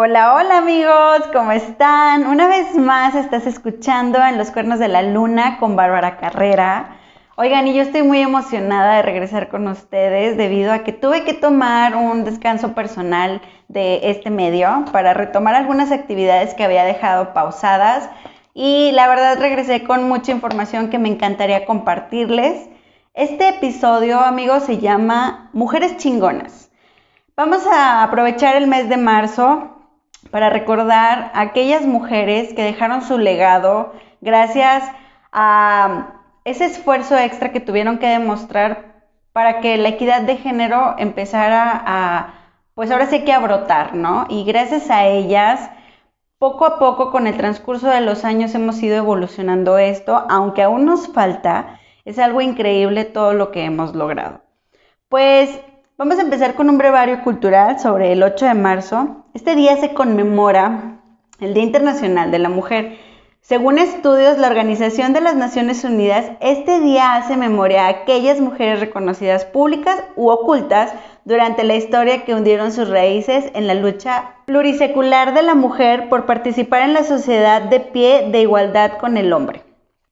Hola, hola amigos, ¿cómo están? Una vez más estás escuchando en Los Cuernos de la Luna con Bárbara Carrera. Oigan, y yo estoy muy emocionada de regresar con ustedes debido a que tuve que tomar un descanso personal de este medio para retomar algunas actividades que había dejado pausadas y la verdad regresé con mucha información que me encantaría compartirles. Este episodio, amigos, se llama Mujeres chingonas. Vamos a aprovechar el mes de marzo para recordar a aquellas mujeres que dejaron su legado gracias a ese esfuerzo extra que tuvieron que demostrar para que la equidad de género empezara a, pues ahora sí que a brotar, ¿no? Y gracias a ellas, poco a poco con el transcurso de los años hemos ido evolucionando esto, aunque aún nos falta, es algo increíble todo lo que hemos logrado. Pues Vamos a empezar con un brevario cultural sobre el 8 de marzo. Este día se conmemora el Día Internacional de la Mujer. Según estudios, la Organización de las Naciones Unidas, este día hace memoria a aquellas mujeres reconocidas públicas u ocultas durante la historia que hundieron sus raíces en la lucha plurisecular de la mujer por participar en la sociedad de pie de igualdad con el hombre.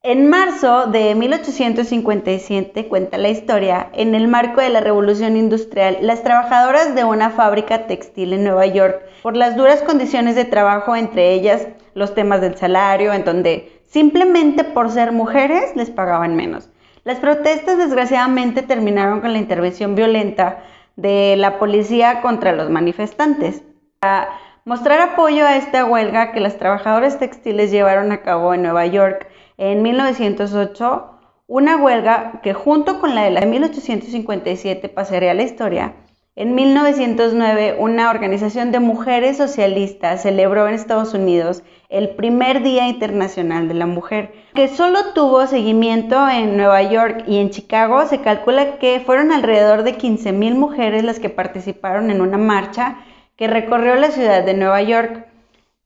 En marzo de 1857, cuenta la historia, en el marco de la Revolución Industrial, las trabajadoras de una fábrica textil en Nueva York, por las duras condiciones de trabajo, entre ellas los temas del salario, en donde simplemente por ser mujeres les pagaban menos. Las protestas desgraciadamente terminaron con la intervención violenta de la policía contra los manifestantes. Para mostrar apoyo a esta huelga que las trabajadoras textiles llevaron a cabo en Nueva York, en 1908 una huelga que junto con la de la de 1857 pasaría a la historia. En 1909 una organización de mujeres socialistas celebró en Estados Unidos el primer Día Internacional de la Mujer, que solo tuvo seguimiento en Nueva York y en Chicago. Se calcula que fueron alrededor de 15.000 mujeres las que participaron en una marcha que recorrió la ciudad de Nueva York.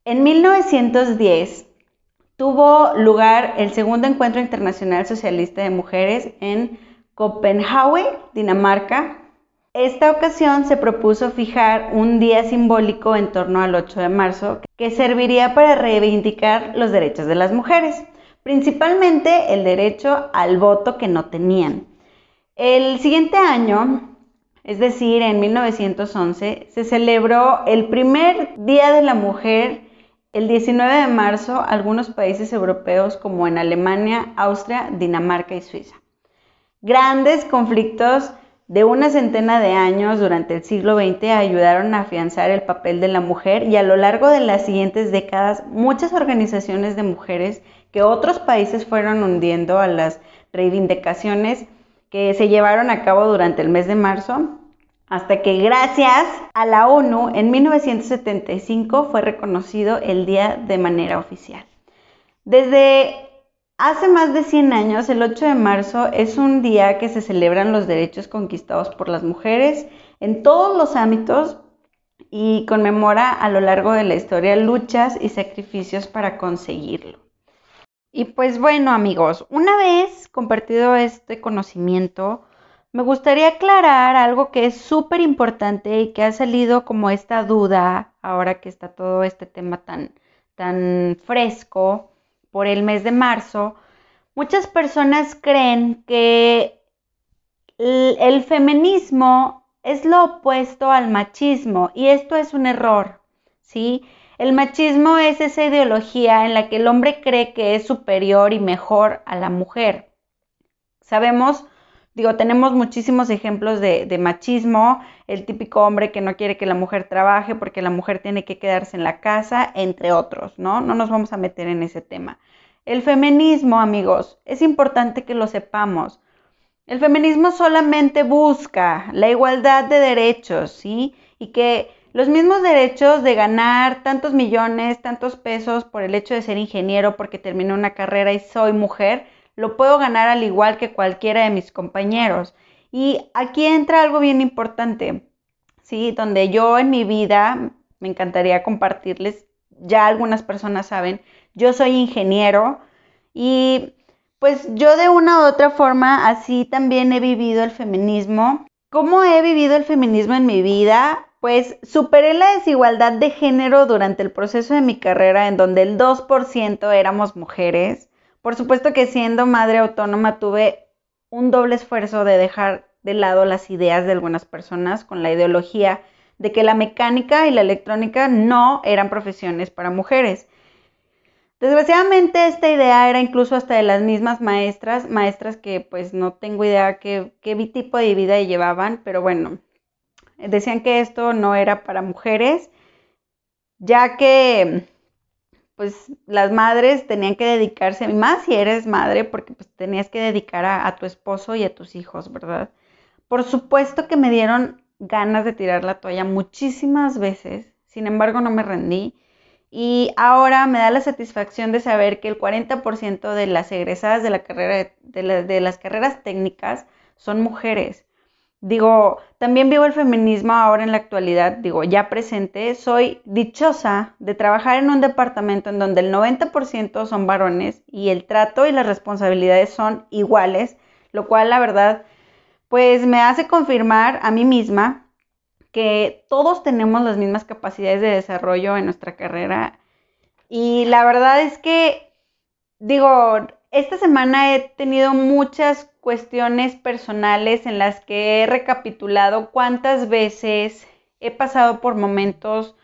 En 1910, tuvo lugar el segundo encuentro internacional socialista de mujeres en Copenhague, Dinamarca. Esta ocasión se propuso fijar un día simbólico en torno al 8 de marzo que serviría para reivindicar los derechos de las mujeres, principalmente el derecho al voto que no tenían. El siguiente año, es decir, en 1911, se celebró el primer Día de la Mujer el 19 de marzo, algunos países europeos como en Alemania, Austria, Dinamarca y Suiza. Grandes conflictos de una centena de años durante el siglo XX ayudaron a afianzar el papel de la mujer y a lo largo de las siguientes décadas muchas organizaciones de mujeres que otros países fueron hundiendo a las reivindicaciones que se llevaron a cabo durante el mes de marzo hasta que gracias a la ONU en 1975 fue reconocido el día de manera oficial. Desde hace más de 100 años, el 8 de marzo es un día que se celebran los derechos conquistados por las mujeres en todos los ámbitos y conmemora a lo largo de la historia luchas y sacrificios para conseguirlo. Y pues bueno amigos, una vez compartido este conocimiento, me gustaría aclarar algo que es súper importante y que ha salido como esta duda ahora que está todo este tema tan, tan fresco por el mes de marzo. Muchas personas creen que el, feminismo es lo opuesto al machismo y esto es un error, ¿sí? El machismo es esa ideología en la que el hombre cree que es superior y mejor a la mujer. Sabemos Digo, tenemos muchísimos ejemplos de, machismo, el típico hombre que no quiere que la mujer trabaje porque la mujer tiene que quedarse en la casa, entre otros, ¿no? No nos vamos a meter en ese tema. El feminismo, amigos, es importante que lo sepamos. El feminismo solamente busca la igualdad de derechos, ¿sí? Y que los mismos derechos de ganar tantos millones, tantos pesos por el hecho de ser ingeniero porque terminé una carrera y soy mujer, lo puedo ganar al igual que cualquiera de mis compañeros. Y aquí entra algo bien importante, ¿sí? Donde yo en mi vida, me encantaría compartirles, ya algunas personas saben, yo soy ingeniero y pues yo de una u otra forma así también he vivido el feminismo. ¿Cómo he vivido el feminismo en mi vida? pues superé la desigualdad de género durante el proceso de mi carrera en donde el 2% éramos mujeres. Por supuesto que siendo madre autónoma tuve un doble esfuerzo de dejar de lado las ideas de algunas personas con la ideología de que la mecánica y la electrónica no eran profesiones para mujeres. Desgraciadamente esta idea era incluso hasta de las mismas maestras, maestras que pues no tengo idea qué, qué tipo de vida llevaban, pero bueno, decían que esto no era para mujeres, ya que pues las madres tenían que dedicarse, más si eres madre, porque pues tenías que dedicar a, tu esposo y a tus hijos, ¿verdad? Por supuesto que me dieron ganas de tirar la toalla muchísimas veces, sin embargo no me rendí. Y ahora me da la satisfacción de saber que el 40% de las egresadas de, la carrera, de las carreras técnicas son mujeres. Digo, también vivo el feminismo ahora en la actualidad, digo, ya presente. Soy dichosa de trabajar en un departamento en donde el 90% son varones y el trato y las responsabilidades son iguales, lo cual la verdad, pues me hace confirmar a mí misma que todos tenemos las mismas capacidades de desarrollo en nuestra carrera. Y la verdad es que, digo, esta semana he tenido muchas cuestiones personales en las que he recapitulado cuántas veces he pasado por momentos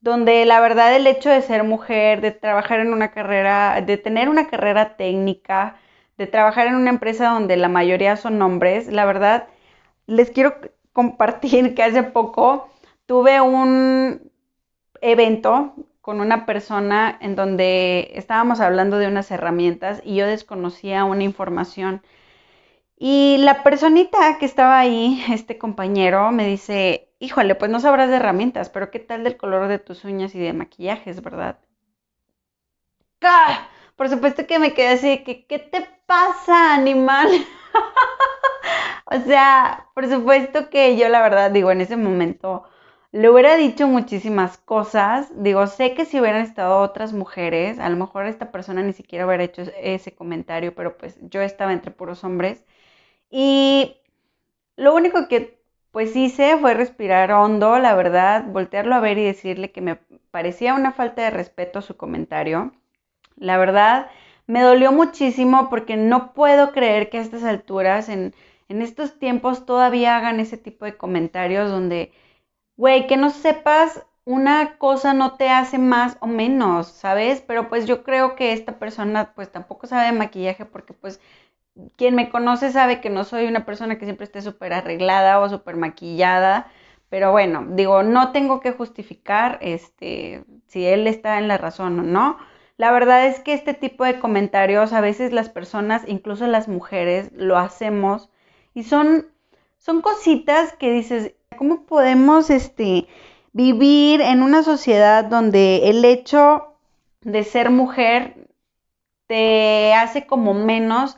donde la verdad el hecho de ser mujer, de trabajar en una carrera, de tener una carrera técnica, de trabajar en una empresa donde la mayoría son hombres, la verdad les quiero compartir que hace poco tuve un evento con una persona en donde estábamos hablando de unas herramientas y yo desconocía una información y la personita que estaba ahí, este compañero, me dice, híjole, pues no sabrás de herramientas, pero ¿qué tal del color de tus uñas y de maquillajes, verdad? ¡Ah! Por supuesto que me quedé así, que, ¿qué te pasa, animal? o sea, por supuesto que yo la verdad digo, en ese momento le hubiera dicho muchísimas cosas. Digo, sé que si hubieran estado otras mujeres, a lo mejor esta persona ni siquiera hubiera hecho ese comentario, pero pues yo estaba entre puros hombres. Y lo único que pues hice fue respirar hondo, la verdad, voltearlo a ver y decirle que me parecía una falta de respeto su comentario. La verdad, me dolió muchísimo porque no puedo creer que a estas alturas, en, en estos tiempos, todavía hagan ese tipo de comentarios donde, güey, que no sepas una cosa no te hace más o menos, ¿sabes? Pero pues yo creo que esta persona pues tampoco sabe de maquillaje porque pues quien me conoce sabe que no soy una persona que siempre esté súper arreglada o súper maquillada, pero bueno, digo, no tengo que justificar este, si él está en la razón o no. La verdad es que este tipo de comentarios a veces las personas, incluso las mujeres, lo hacemos y son, son cositas que dices, ¿cómo podemos este, vivir en una sociedad donde el hecho de ser mujer te hace como menos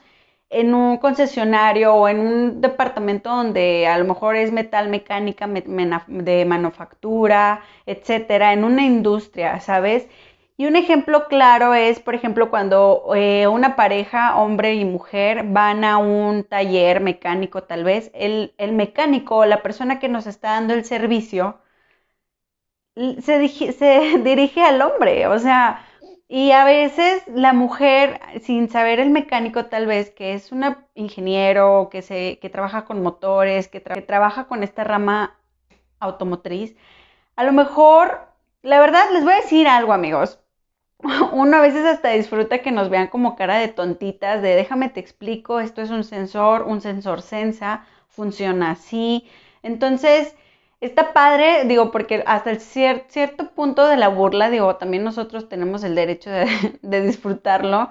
en un concesionario o en un departamento donde a lo mejor es metal mecánica de manufactura, etcétera, en una industria, ¿sabes? Y un ejemplo claro es, por ejemplo, cuando eh, una pareja, hombre y mujer, van a un taller mecánico tal vez, el, el mecánico, la persona que nos está dando el servicio, se, se dirige al hombre, o sea, y a veces la mujer, sin saber el mecánico tal vez, que es un ingeniero, que, se, que trabaja con motores, que, que trabaja con esta rama automotriz, a lo mejor, la verdad, les voy a decir algo, amigos. Uno a veces hasta disfruta que nos vean como cara de tontitas, de déjame te explico, esto es un sensor, un sensor sensa, funciona así. Entonces, Está padre, digo, porque hasta el cierto punto de la burla, digo, también nosotros tenemos el derecho de, disfrutarlo.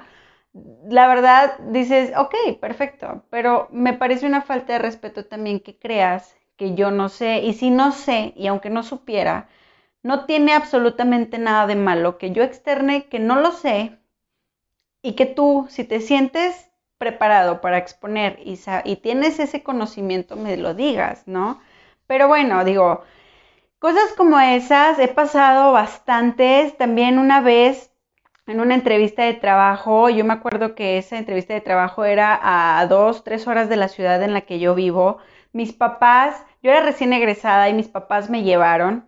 La verdad, dices, ok, perfecto, pero me parece una falta de respeto también que creas que yo no sé, y si no sé, y aunque no supiera, no tiene absolutamente nada de malo que yo externe que no lo sé y que tú, si te sientes preparado para exponer y, y tienes ese conocimiento, me lo digas, ¿no? Pero bueno, digo, cosas como esas he pasado bastantes. También una vez en una entrevista de trabajo, yo me acuerdo que esa entrevista de trabajo era a dos, tres horas de la ciudad en la que yo vivo. Mis papás, Yo era recién egresada y mis papás me llevaron.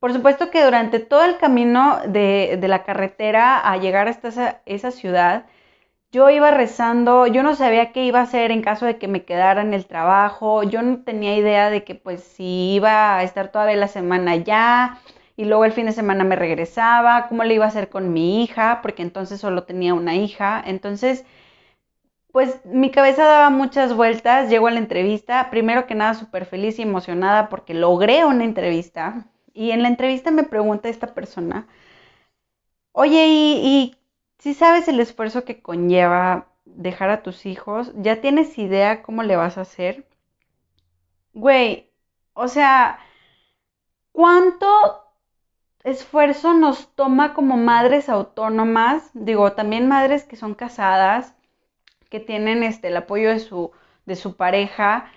Por supuesto que durante todo el camino de, la carretera a llegar hasta esa, esa ciudad, yo iba rezando, yo no sabía qué iba a hacer en caso de que me quedara en el trabajo, yo no tenía idea de que pues si iba a estar toda la semana allá y luego el fin de semana me regresaba, cómo le iba a hacer con mi hija, porque entonces solo tenía una hija, entonces pues mi cabeza daba muchas vueltas, llego a la entrevista, primero que nada súper feliz y emocionada porque logré una entrevista, y en la entrevista me pregunta esta persona, oye, ¿y, si sabes el esfuerzo que conlleva dejar a tus hijos? ¿Ya tienes idea cómo le vas a hacer? Güey, o sea, ¿cuánto esfuerzo nos toma como madres autónomas? Digo, también madres que son casadas, que tienen este, el apoyo de su, de su pareja,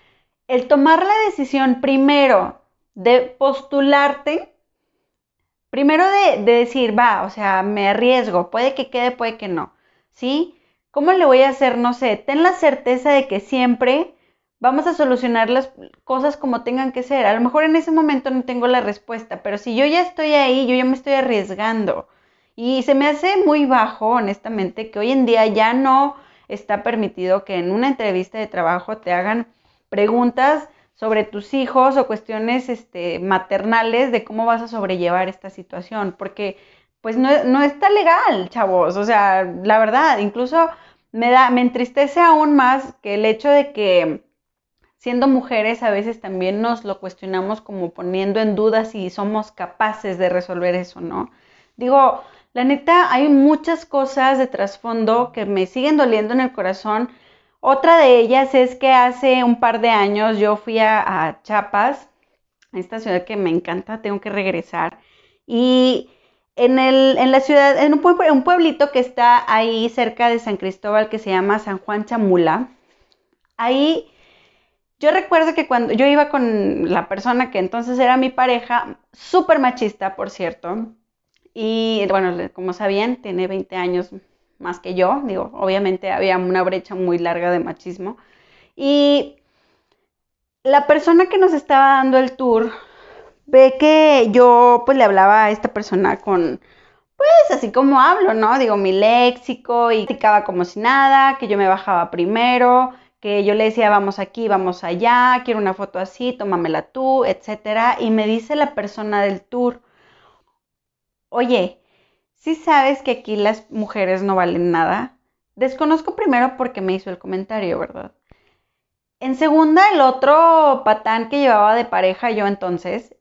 el tomar la decisión primero de postularte, primero de, decir, va, o sea, me arriesgo, puede que quede, puede que no, ¿sí? ¿Cómo le voy a hacer? No sé, ten la certeza de que siempre vamos a solucionar las cosas como tengan que ser. A lo mejor en ese momento no tengo la respuesta, pero si yo ya estoy ahí, yo ya me estoy arriesgando. Y se me hace muy bajo, honestamente, que hoy en día ya no está permitido que en una entrevista de trabajo te hagan preguntas sobre tus hijos o cuestiones este, maternales de cómo vas a sobrellevar esta situación, porque pues no, no, está legal, chavos, o sea, la verdad, incluso me da, me entristece aún más que el hecho de que siendo mujeres a veces también nos lo cuestionamos como poniendo en duda si somos capaces de resolver eso, ¿no? Digo, la neta, hay muchas cosas de trasfondo que me siguen doliendo en el corazón otra de ellas es que hace un par de años yo fui a, Chiapas, esta ciudad que me encanta, tengo que regresar. Y en, el, en la ciudad, en un, un, pueblito que está ahí cerca de San Cristóbal que se llama San Juan Chamula, ahí yo recuerdo que cuando yo iba con la persona que entonces era mi pareja, súper machista, por cierto, y bueno, como sabían, tiene 20 años más que yo, digo, obviamente había una brecha muy larga de machismo. Y la persona que nos estaba dando el tour ve que yo pues le hablaba a esta persona con, pues así como hablo, ¿no? Digo, mi léxico y platicaba como si nada, que yo me bajaba primero, que yo le decía, vamos aquí, vamos allá, quiero una foto así, tómamela tú, etcétera. Y me dice la persona del tour, oye, si sabes que aquí las mujeres no valen nada? Desconozco primero porque me hizo el comentario, ¿verdad? En segunda, el otro patán que llevaba de pareja yo entonces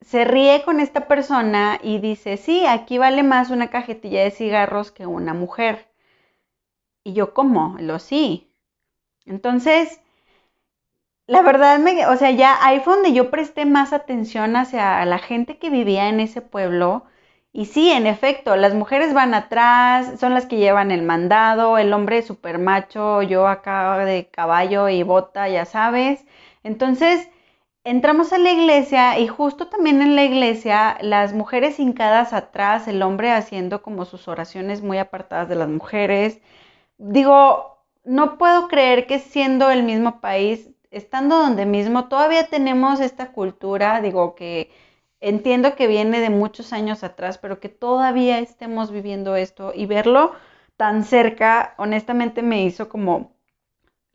se ríe con esta persona y dice, sí, aquí vale más una cajetilla de cigarros que una mujer. Y yo, ¿cómo? Lo sí. Entonces, la verdad, me, o sea, ya ahí donde yo presté más atención hacia la gente que vivía en ese pueblo y sí, en efecto, las mujeres van atrás, son las que llevan el mandado, el hombre super macho, yo acá de caballo y bota, ya sabes. Entonces, entramos a la iglesia y justo también en la iglesia, las mujeres hincadas atrás, el hombre haciendo como sus oraciones muy apartadas de las mujeres. Digo, no puedo creer que siendo el mismo país, estando donde mismo, todavía tenemos esta cultura, digo, que entiendo que viene de muchos años atrás, pero que todavía estemos viviendo esto y verlo tan cerca, honestamente me hizo como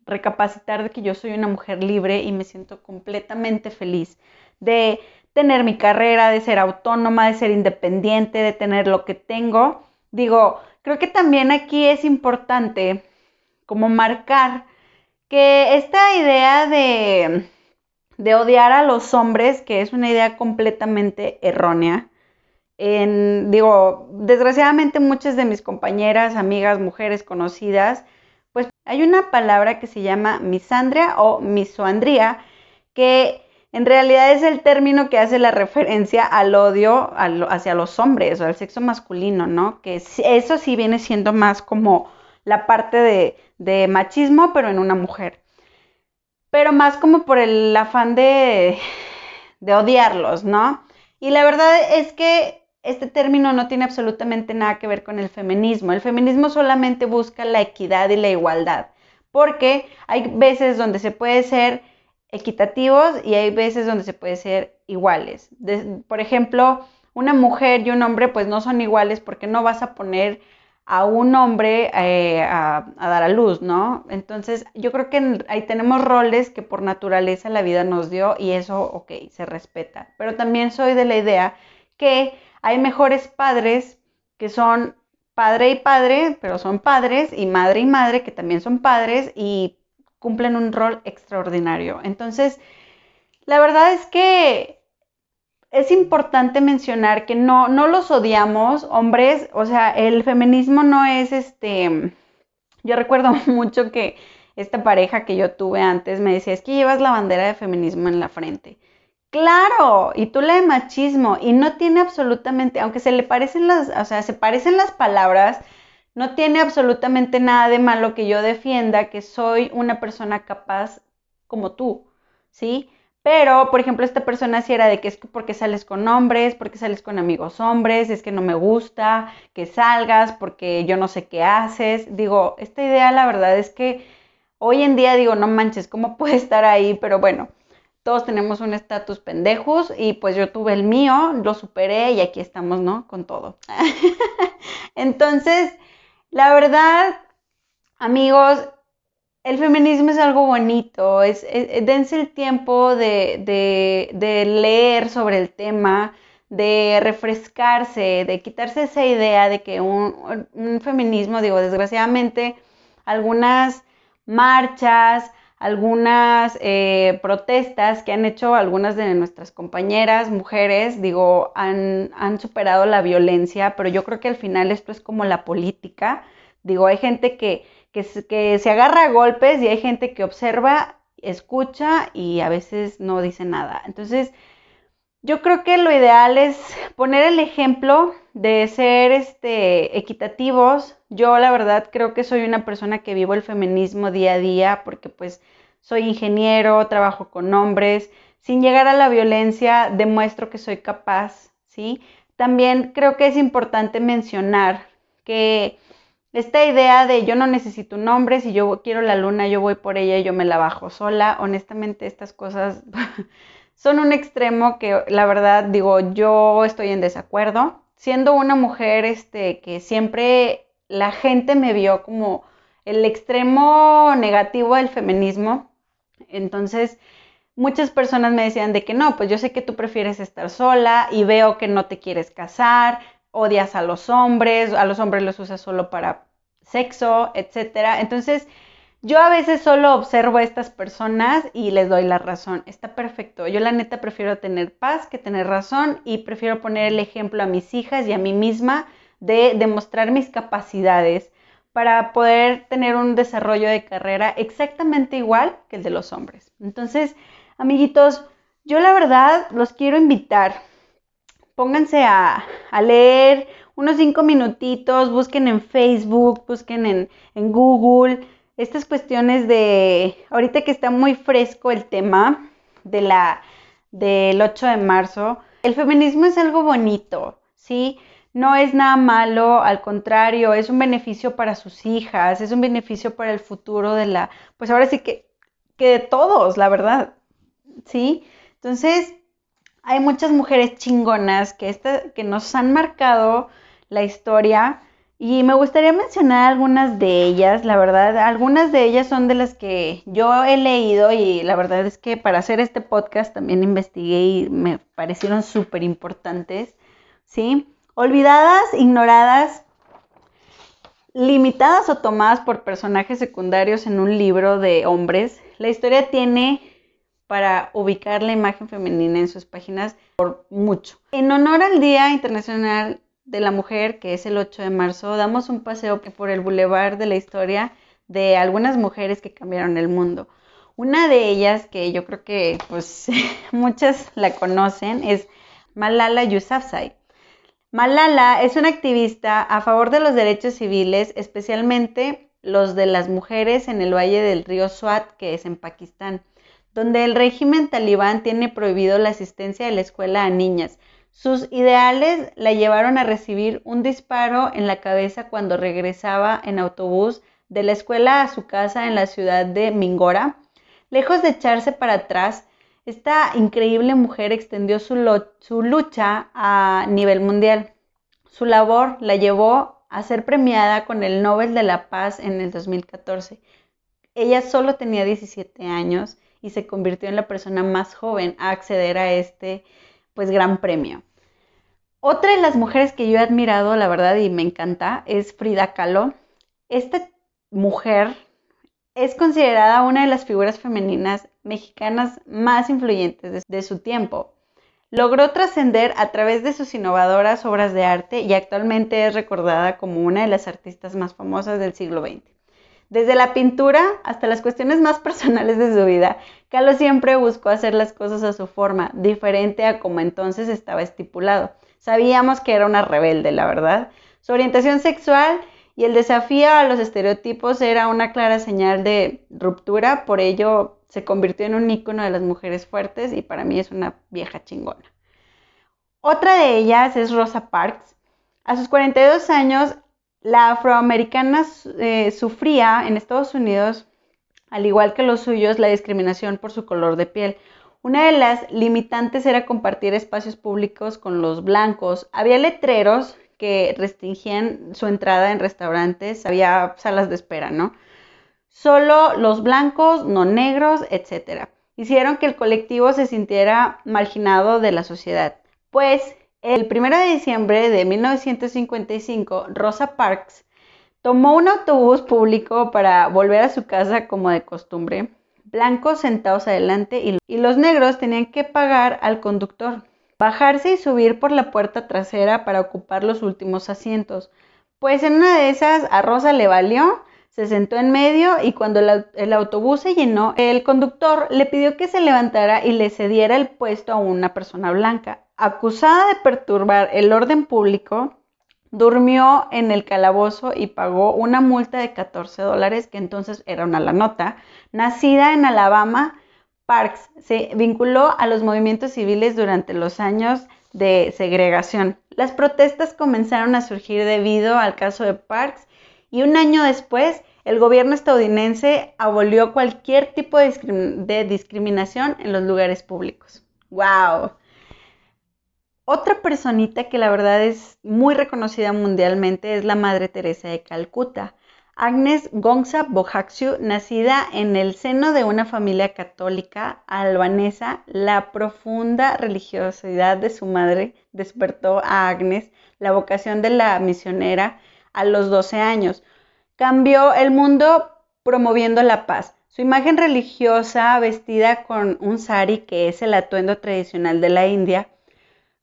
recapacitar de que yo soy una mujer libre y me siento completamente feliz de tener mi carrera, de ser autónoma, de ser independiente, de tener lo que tengo. Digo, creo que también aquí es importante como marcar que esta idea de de odiar a los hombres, que es una idea completamente errónea. En, digo, desgraciadamente muchas de mis compañeras, amigas, mujeres conocidas, pues hay una palabra que se llama misandria o misoandría, que en realidad es el término que hace la referencia al odio hacia los hombres o al sexo masculino, ¿no? Que eso sí viene siendo más como la parte de, de machismo, pero en una mujer pero más como por el afán de, de odiarlos, ¿no? Y la verdad es que este término no tiene absolutamente nada que ver con el feminismo. El feminismo solamente busca la equidad y la igualdad, porque hay veces donde se puede ser equitativos y hay veces donde se puede ser iguales. por ejemplo, una mujer y un hombre pues no son iguales porque no vas a poner a un hombre eh, a, dar a luz, ¿no? Entonces yo creo que ahí tenemos roles que por naturaleza la vida nos dio y eso, ok, se respeta. Pero también soy de la idea que hay mejores padres que son padre y padre, pero son padres, y madre y madre que también son padres y cumplen un rol extraordinario. Entonces, la verdad es que es importante mencionar que no, no los odiamos, hombres, o sea, el feminismo no es este, yo recuerdo mucho que esta pareja que yo tuve antes me decía, es que llevas la bandera de feminismo en la frente. Claro, y tú la de machismo, y no tiene absolutamente, aunque se le parecen las, o sea, se parecen las palabras, no tiene absolutamente nada de malo que yo defienda que soy una persona capaz como tú, ¿sí? Pero, por ejemplo, esta persona si era de que es porque sales con hombres, porque sales con amigos hombres, es que no me gusta que salgas, porque yo no sé qué haces. Digo, esta idea la verdad es que hoy en día digo, no manches, ¿cómo puede estar ahí? Pero bueno, todos tenemos un estatus pendejos y pues yo tuve el mío, lo superé y aquí estamos, ¿no? Con todo. Entonces, la verdad, amigos, el feminismo es algo bonito, es, dense el tiempo de, leer sobre el tema, de refrescarse, de quitarse esa idea de que un, feminismo, digo, desgraciadamente, algunas marchas, algunas eh, protestas que han hecho algunas de nuestras compañeras, mujeres, digo, han, han superado la violencia, pero yo creo que al final esto es como la política. Digo, hay gente que que se, agarra a golpes y hay gente que observa, escucha y a veces no dice nada. Entonces, yo creo que lo ideal es poner el ejemplo de ser este, equitativos. Yo la verdad creo que soy una persona que vivo el feminismo día a día porque pues soy ingeniero, trabajo con hombres. Sin llegar a la violencia, demuestro que soy capaz, ¿sí? También creo que es importante mencionar que esta idea de yo no necesito un hombre, si yo quiero la luna, yo voy por ella y yo me la bajo sola, honestamente estas cosas son un extremo que la verdad digo, yo estoy en desacuerdo. Siendo una mujer este, que siempre la gente me vio como el extremo negativo del feminismo, entonces muchas personas me decían de que no, pues yo sé que tú prefieres estar sola y veo que no te quieres casar, odias a los hombres, a los hombres los usas solo para sexo, etcétera. Entonces, yo a veces solo observo a estas personas y les doy la razón. Está perfecto. Yo la neta prefiero tener paz que tener razón y prefiero poner el ejemplo a mis hijas y a mí misma de demostrar mis capacidades para poder tener un desarrollo de carrera exactamente igual que el de los hombres. Entonces, amiguitos, yo la verdad los quiero invitar pónganse a, leer unos cinco minutitos, busquen en Facebook, busquen en, en Google estas cuestiones de, ahorita que está muy fresco el tema de la, del 8 de marzo, el feminismo es algo bonito, ¿sí? No es nada malo, al contrario, es un beneficio para sus hijas, es un beneficio para el futuro de la, pues ahora sí que, que de todos, la verdad, ¿sí? Entonces, hay muchas mujeres chingonas que, que nos han marcado la historia y me gustaría mencionar algunas de ellas, la verdad, algunas de ellas son de las que yo he leído y la verdad es que para hacer este podcast también investigué y me parecieron súper importantes, ¿sí? Olvidadas, ignoradas, limitadas o tomadas por personajes secundarios en un libro de hombres. La historia tiene para ubicar la imagen femenina en sus páginas por mucho. En honor al Día Internacional de la Mujer, que es el 8 de marzo, damos un paseo por el bulevar de la historia de algunas mujeres que cambiaron el mundo. Una de ellas, que yo creo que pues muchas la conocen, es Malala Yousafzai. Malala es una activista a favor de los derechos civiles, especialmente los de las mujeres en el valle del río Swat, que es en Pakistán donde el régimen talibán tiene prohibido la asistencia de la escuela a niñas. Sus ideales la llevaron a recibir un disparo en la cabeza cuando regresaba en autobús de la escuela a su casa en la ciudad de Mingora. Lejos de echarse para atrás, esta increíble mujer extendió su, su lucha a nivel mundial. Su labor la llevó a ser premiada con el Nobel de la Paz en el 2014. Ella solo tenía 17 años y se convirtió en la persona más joven a acceder a este pues gran premio. Otra de las mujeres que yo he admirado, la verdad, y me encanta, es Frida Kahlo. Esta mujer es considerada una de las figuras femeninas mexicanas más influyentes de, su tiempo. Logró trascender a través de sus innovadoras obras de arte y actualmente es recordada como una de las artistas más famosas del siglo XX. Desde la pintura hasta las cuestiones más personales de su vida, Kahlo siempre buscó hacer las cosas a su forma, diferente a como entonces estaba estipulado. Sabíamos que era una rebelde, la verdad. Su orientación sexual y el desafío a los estereotipos era una clara señal de ruptura, por ello se convirtió en un ícono de las mujeres fuertes y para mí es una vieja chingona. Otra de ellas es Rosa Parks. A sus 42 años, la afroamericana eh, sufría en Estados Unidos, al igual que los suyos, la discriminación por su color de piel. Una de las limitantes era compartir espacios públicos con los blancos. Había letreros que restringían su entrada en restaurantes, había salas de espera, ¿no? Solo los blancos, no negros, etc. Hicieron que el colectivo se sintiera marginado de la sociedad. Pues el 1 de diciembre de 1955, Rosa Parks tomó un autobús público para volver a su casa como de costumbre blancos sentados adelante y, los negros tenían que pagar al conductor, bajarse y subir por la puerta trasera para ocupar los últimos asientos. Pues en una de esas a Rosa le valió, se sentó en medio y cuando el autobús se llenó, el conductor le pidió que se levantara y le cediera el puesto a una persona blanca. Acusada de perturbar el orden público, durmió en el calabozo y pagó una multa de 14 dólares, que entonces era una la nota. Nacida en Alabama, Parks se vinculó a los movimientos civiles durante los años de segregación. Las protestas comenzaron a surgir debido al caso de Parks y un año después el gobierno estadounidense abolió cualquier tipo de, discriminación en los lugares públicos. ¡Wow! Otra personita que la verdad es muy reconocida mundialmente es la Madre Teresa de Calcuta. Agnes Gonza Bojaxiu, nacida en el seno de una familia católica albanesa, la profunda religiosidad de su madre despertó a Agnes la vocación de la misionera a los 12 años. Cambió el mundo promoviendo la paz. Su imagen religiosa, vestida con un sari, que es el atuendo tradicional de la India,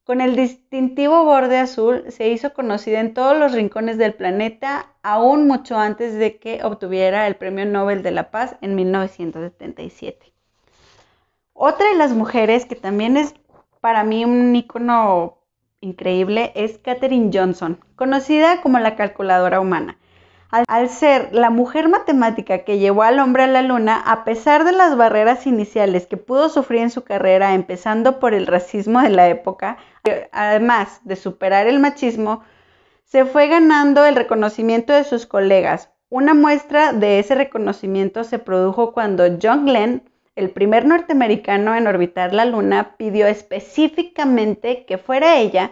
con el distintivo borde azul se hizo conocida en todos los rincones del planeta, aún mucho antes de que obtuviera el Premio Nobel de la Paz en 1977. Otra de las mujeres que también es para mí un icono increíble es Katherine Johnson, conocida como la calculadora humana. Al, ser la mujer matemática que llevó al hombre a la luna, a pesar de las barreras iniciales que pudo sufrir en su carrera, empezando por el racismo de la época, además de superar el machismo, se fue ganando el reconocimiento de sus colegas. Una muestra de ese reconocimiento se produjo cuando John Glenn, el primer norteamericano en orbitar la Luna, pidió específicamente que fuera ella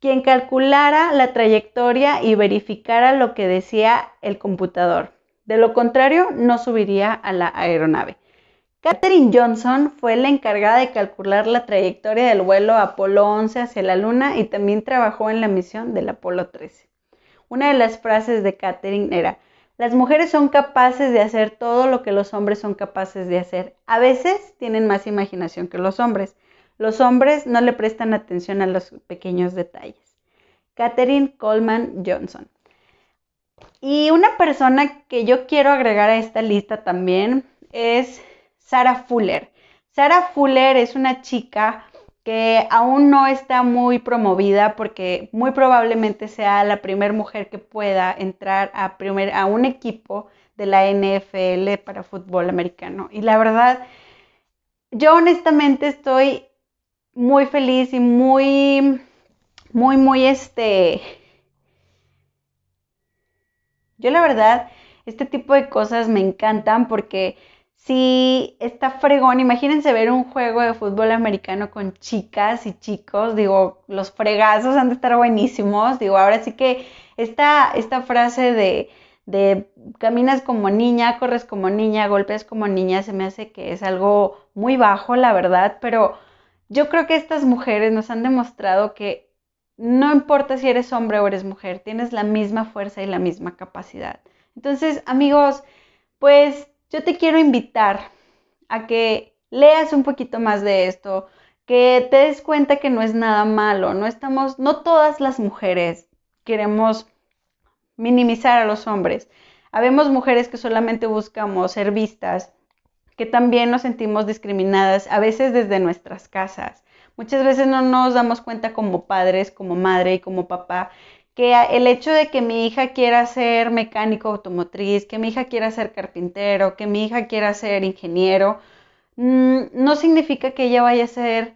quien calculara la trayectoria y verificara lo que decía el computador. De lo contrario, no subiría a la aeronave. Katherine Johnson fue la encargada de calcular la trayectoria del vuelo Apolo 11 hacia la Luna y también trabajó en la misión del Apolo 13. Una de las frases de Katherine era, las mujeres son capaces de hacer todo lo que los hombres son capaces de hacer. A veces tienen más imaginación que los hombres. Los hombres no le prestan atención a los pequeños detalles. Katherine Coleman Johnson. Y una persona que yo quiero agregar a esta lista también es Sarah Fuller. Sarah Fuller es una chica que aún no está muy promovida porque muy probablemente sea la primera mujer que pueda entrar a, a un equipo de la NFL para fútbol americano. Y la verdad, yo honestamente estoy muy feliz y muy, muy, muy este... Yo la verdad, este tipo de cosas me encantan porque sí está fregón. Imagínense ver un juego de fútbol americano con chicas y chicos. Digo, los fregazos han de estar buenísimos. Digo, ahora sí que esta, esta frase de, de caminas como niña, corres como niña, golpes como niña, se me hace que es algo muy bajo, la verdad. Pero yo creo que estas mujeres nos han demostrado que no importa si eres hombre o eres mujer, tienes la misma fuerza y la misma capacidad. Entonces, amigos, pues yo te quiero invitar a que leas un poquito más de esto, que te des cuenta que no es nada malo, no estamos, no todas las mujeres queremos minimizar a los hombres. Habemos mujeres que solamente buscamos ser vistas, que también nos sentimos discriminadas, a veces desde nuestras casas. Muchas veces no nos damos cuenta como padres, como madre y como papá, que el hecho de que mi hija quiera ser mecánico automotriz, que mi hija quiera ser carpintero, que mi hija quiera ser ingeniero, mm, no significa que ella vaya a ser,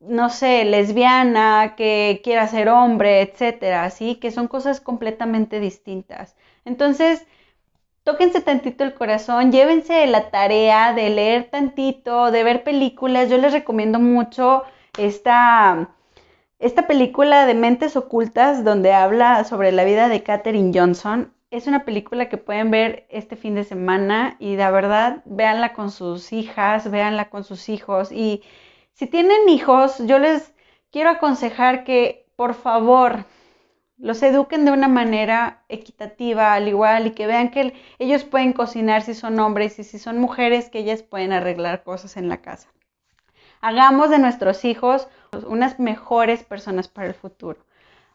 no sé, lesbiana, que quiera ser hombre, etcétera, así que son cosas completamente distintas. Entonces, tóquense tantito el corazón, llévense la tarea de leer tantito, de ver películas. Yo les recomiendo mucho esta esta película de Mentes Ocultas, donde habla sobre la vida de Katherine Johnson, es una película que pueden ver este fin de semana y de verdad véanla con sus hijas, véanla con sus hijos y si tienen hijos, yo les quiero aconsejar que por favor los eduquen de una manera equitativa, al igual, y que vean que ellos pueden cocinar si son hombres y si son mujeres, que ellas pueden arreglar cosas en la casa. Hagamos de nuestros hijos unas mejores personas para el futuro.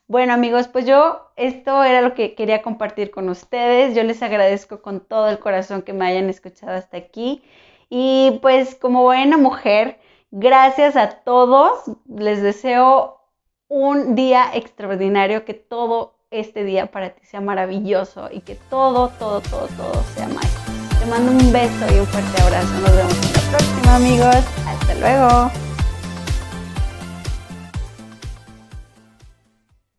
Bueno amigos, pues yo esto era lo que quería compartir con ustedes. Yo les agradezco con todo el corazón que me hayan escuchado hasta aquí. Y pues como buena mujer, gracias a todos. Les deseo un día extraordinario, que todo este día para ti sea maravilloso y que todo, todo, todo, todo sea mágico. Te mando un beso y un fuerte abrazo. Nos vemos en la próxima amigos. Hasta luego.